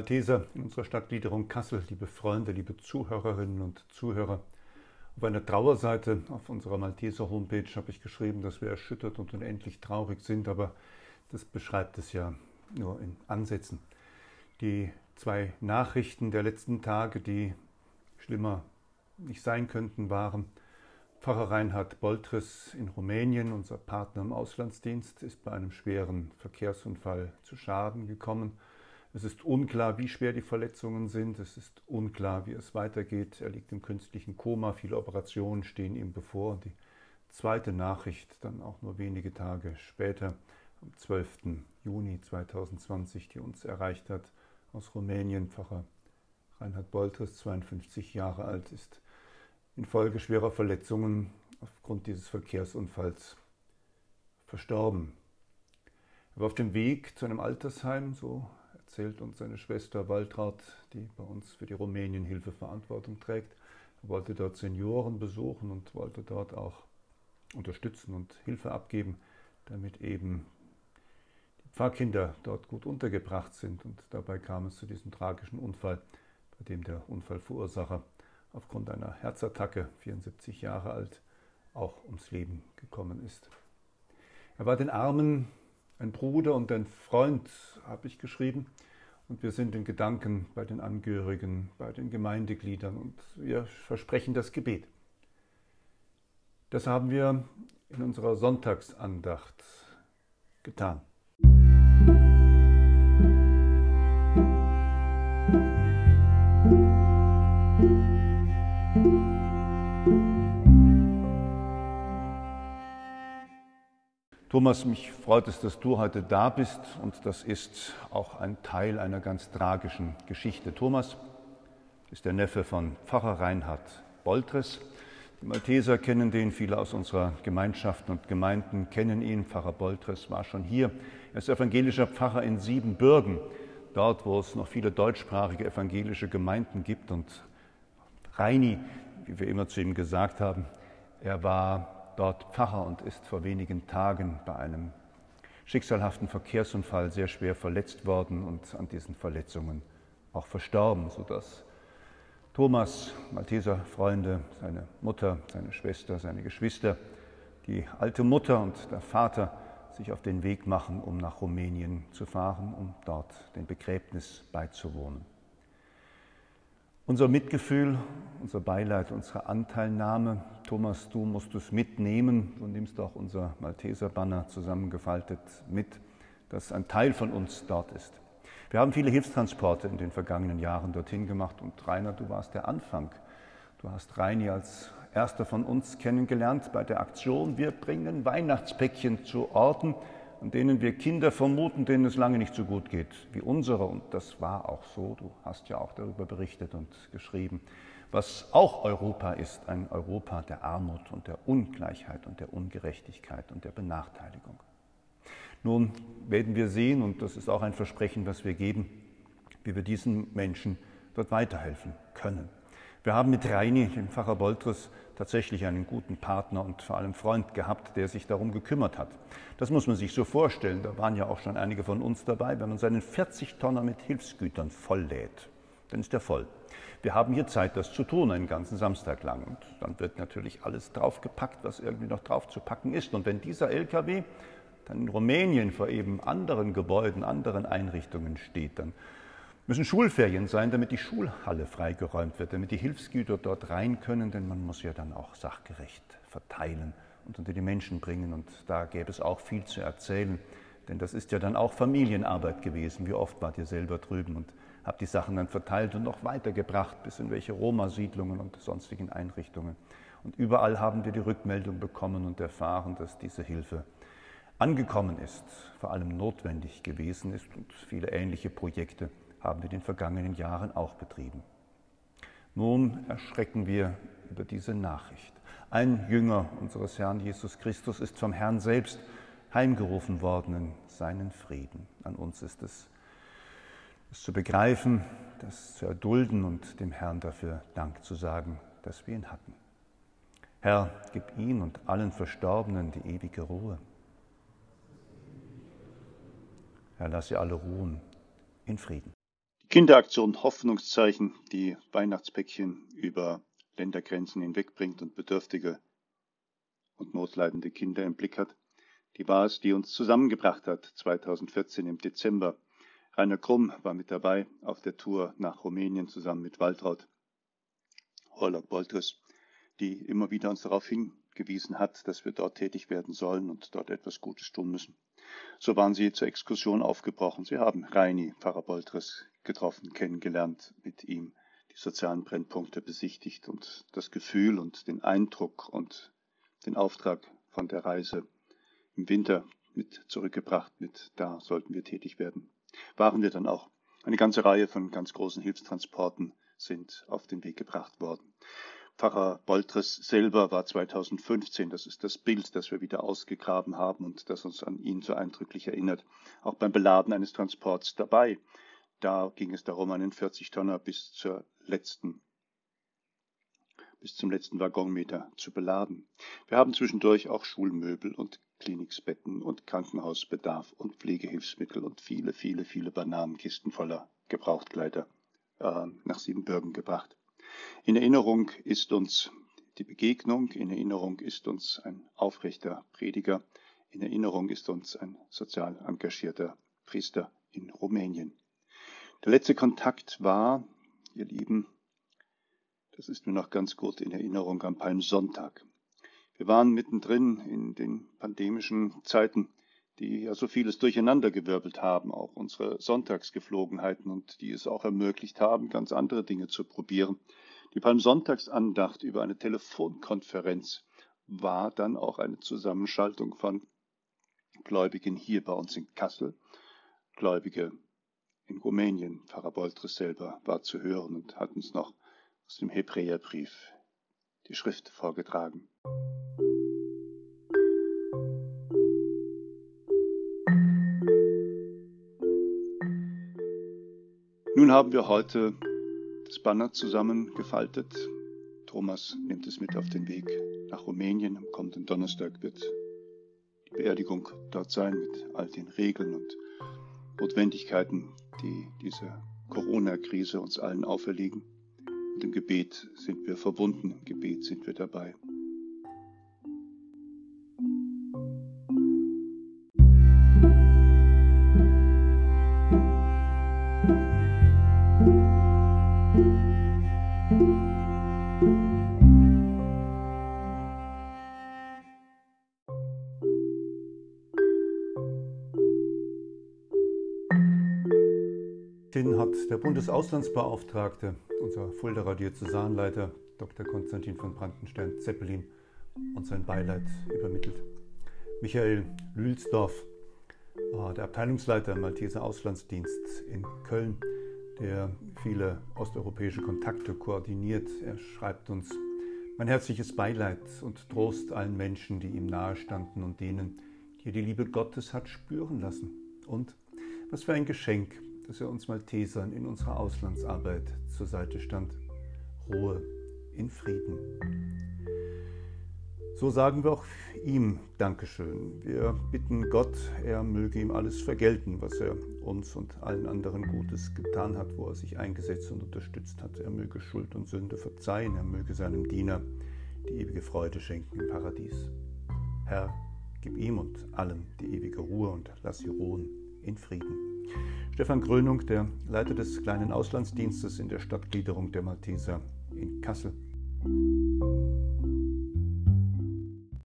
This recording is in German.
Malteser in unserer Stadtgliederung Kassel, liebe Freunde, liebe Zuhörerinnen und Zuhörer. Auf einer Trauerseite auf unserer Malteser Homepage habe ich geschrieben, dass wir erschüttert und unendlich traurig sind, aber das beschreibt es ja nur in Ansätzen. Die zwei Nachrichten der letzten Tage, die schlimmer nicht sein könnten, waren Pfarrer Reinhard Boltres in Rumänien, unser Partner im Auslandsdienst, ist bei einem schweren Verkehrsunfall zu Schaden gekommen. Es ist unklar, wie schwer die Verletzungen sind. Es ist unklar, wie es weitergeht. Er liegt im künstlichen Koma. Viele Operationen stehen ihm bevor. Die zweite Nachricht dann auch nur wenige Tage später, am 12. Juni 2020, die uns erreicht hat aus Rumänien. Pfarrer Reinhard Boltres, 52 Jahre alt, ist infolge schwerer Verletzungen aufgrund dieses Verkehrsunfalls verstorben. Er war auf dem Weg zu einem Altersheim, so erzählt uns seine Schwester Waltraud, die bei uns für die Rumänienhilfe Verantwortung trägt. Wollte dort Senioren besuchen und wollte dort auch unterstützen und Hilfe abgeben, damit eben die Pfarrkinder dort gut untergebracht sind. Und dabei kam es zu diesem tragischen Unfall, bei dem der Unfallverursacher aufgrund einer Herzattacke, 74 Jahre alt, auch ums Leben gekommen ist. Er war den Armen ein Bruder und ein Freund, habe ich geschrieben. Und wir sind in Gedanken bei den Angehörigen, bei den Gemeindegliedern und wir versprechen das Gebet. Das haben wir in unserer Sonntagsandacht getan. Thomas, mich freut es, dass du heute da bist und das ist auch ein Teil einer ganz tragischen Geschichte. Thomas ist der Neffe von Pfarrer Reinhard Boltres. Die Malteser kennen den, viele aus unserer Gemeinschaften und Gemeinden kennen ihn. Pfarrer Boltres war schon hier. Er ist evangelischer Pfarrer in Siebenbürgen, dort, wo es noch viele deutschsprachige evangelische Gemeinden gibt. Und Reini, wie wir immer zu ihm gesagt haben, er war dort Pfarrer und ist vor wenigen Tagen bei einem schicksalhaften Verkehrsunfall sehr schwer verletzt worden und an diesen Verletzungen auch verstorben, sodass Thomas, Malteser Freunde, seine Mutter, seine Schwester, seine Geschwister, die alte Mutter und der Vater sich auf den Weg machen, um nach Rumänien zu fahren, um dort dem Begräbnis beizuwohnen. Unser Mitgefühl, unser Beileid, unsere Anteilnahme. Thomas, du musst es mitnehmen. Du nimmst auch unser Malteser-Banner zusammengefaltet mit, dass ein Teil von uns dort ist. Wir haben viele Hilfstransporte in den vergangenen Jahren dorthin gemacht und Rainer, du warst der Anfang. Du hast Reini als erster von uns kennengelernt bei der Aktion Wir bringen Weihnachtspäckchen zu Orten, an denen wir Kinder vermuten, denen es lange nicht so gut geht wie unsere. Und das war auch so. Du hast ja auch darüber berichtet und geschrieben, was auch Europa ist, ein Europa der Armut und der Ungleichheit und der Ungerechtigkeit und der Benachteiligung. Nun werden wir sehen, und das ist auch ein Versprechen, was wir geben, wie wir diesen Menschen dort weiterhelfen können. Wir haben mit Reini, dem Pfarrer Boltrus, tatsächlich einen guten Partner und vor allem Freund gehabt, der sich darum gekümmert hat. Das muss man sich so vorstellen. Da waren ja auch schon einige von uns dabei. Wenn man seinen 40-Tonner mit Hilfsgütern volllädt, dann ist er voll. Wir haben hier Zeit, das zu tun, einen ganzen Samstag lang. Und dann wird natürlich alles draufgepackt, was irgendwie noch draufzupacken ist. Und wenn dieser LKW dann in Rumänien vor eben anderen Gebäuden, anderen Einrichtungen steht, dann müssen Schulferien sein, damit die Schulhalle freigeräumt wird, damit die Hilfsgüter dort rein können, denn man muss ja dann auch sachgerecht verteilen und unter die Menschen bringen. Und da gäbe es auch viel zu erzählen, denn das ist ja dann auch Familienarbeit gewesen. Wie oft wart ihr selber drüben und habt die Sachen dann verteilt und noch weitergebracht bis in welche Roma-Siedlungen und sonstigen Einrichtungen. Und überall haben wir die Rückmeldung bekommen und erfahren, dass diese Hilfe angekommen ist, vor allem notwendig gewesen ist und viele ähnliche Projekte haben wir in den vergangenen Jahren auch betrieben. Nun erschrecken wir über diese Nachricht. Ein Jünger unseres Herrn Jesus Christus ist vom Herrn selbst heimgerufen worden in seinen Frieden. An uns ist es, es zu begreifen, das zu erdulden und dem Herrn dafür Dank zu sagen, dass wir ihn hatten. Herr, gib ihm und allen Verstorbenen die ewige Ruhe. Herr, lass sie alle ruhen in Frieden. Kinderaktion Hoffnungszeichen, die Weihnachtspäckchen über Ländergrenzen hinwegbringt und Bedürftige und notleidende Kinder im Blick hat, die war es, die uns zusammengebracht hat 2014 im Dezember. Rainer Krumm war mit dabei auf der Tour nach Rumänien zusammen mit Waltraud Horlock Boltres, die immer wieder uns darauf hingewiesen hat, dass wir dort tätig werden sollen und dort etwas Gutes tun müssen. So waren sie zur Exkursion aufgebrochen. Sie haben Reini, Pfarrer Boltres, getroffen, kennengelernt, mit ihm die sozialen Brennpunkte besichtigt und das Gefühl und den Eindruck und den Auftrag von der Reise im Winter mit zurückgebracht, mit da sollten wir tätig werden. Waren wir dann auch. Eine ganze Reihe von ganz großen Hilfstransporten sind auf den Weg gebracht worden. Pfarrer Boltres selber war 2015, das ist das Bild, das wir wieder ausgegraben haben und das uns an ihn so eindrücklich erinnert, auch beim Beladen eines Transports dabei. Da ging es darum, einen 40-Tonner bis zur letzten bis zum letzten Waggonmeter zu beladen. Wir haben zwischendurch auch Schulmöbel und Kliniksbetten und Krankenhausbedarf und Pflegehilfsmittel und viele, viele, viele Bananenkisten voller Gebrauchtkleider äh, nach Siebenbürgen gebracht. In Erinnerung ist uns die Begegnung, in Erinnerung ist uns ein aufrechter Prediger, in Erinnerung ist uns ein sozial engagierter Priester in Rumänien. Der letzte Kontakt war, ihr Lieben, das ist mir noch ganz gut in Erinnerung am Palmsonntag. Wir waren mittendrin in den pandemischen Zeiten, die ja so vieles durcheinandergewirbelt haben, auch unsere Sonntagsgeflogenheiten und die es auch ermöglicht haben, ganz andere Dinge zu probieren. Die Palmsonntagsandacht über eine Telefonkonferenz war dann auch eine Zusammenschaltung von Gläubigen hier bei uns in Kassel, Gläubige in Rumänien. Pfarrer Boltres selber war zu hören und hat uns noch aus dem Hebräerbrief die Schrift vorgetragen. Nun haben wir heute das Banner zusammengefaltet. Thomas nimmt es mit auf den Weg nach Rumänien. Am kommenden Donnerstag wird die Beerdigung dort sein mit all den Regeln und Notwendigkeiten, die diese Corona-Krise uns allen auferlegen. Und im Gebet sind wir verbunden, im Gebet sind wir dabei. Den hat der Bundesauslandsbeauftragte, unser Fulderer Diözesanleiter Dr. Konstantin von Brandenstein-Zeppelin, uns sein Beileid übermittelt. Michael Lülsdorf, der Abteilungsleiter im Malteser Auslandsdienst in Köln, der viele osteuropäische Kontakte koordiniert. Er schreibt uns mein herzliches Beileid und Trost allen Menschen, die ihm nahestanden und denen, die er die Liebe Gottes hat spüren lassen. Und was für ein Geschenk, dass er uns Maltesern in unserer Auslandsarbeit zur Seite stand. Ruhe in Frieden. So sagen wir auch ihm Dankeschön. Wir bitten Gott, er möge ihm alles vergelten, was er uns und allen anderen Gutes getan hat, wo er sich eingesetzt und unterstützt hat. Er möge Schuld und Sünde verzeihen, er möge seinem Diener die ewige Freude schenken im Paradies. Herr, gib ihm und allen die ewige Ruhe und lass sie ruhen in Frieden. Stefan Grönung, der Leiter des kleinen Auslandsdienstes in der Stadtgliederung der Malteser in Kassel.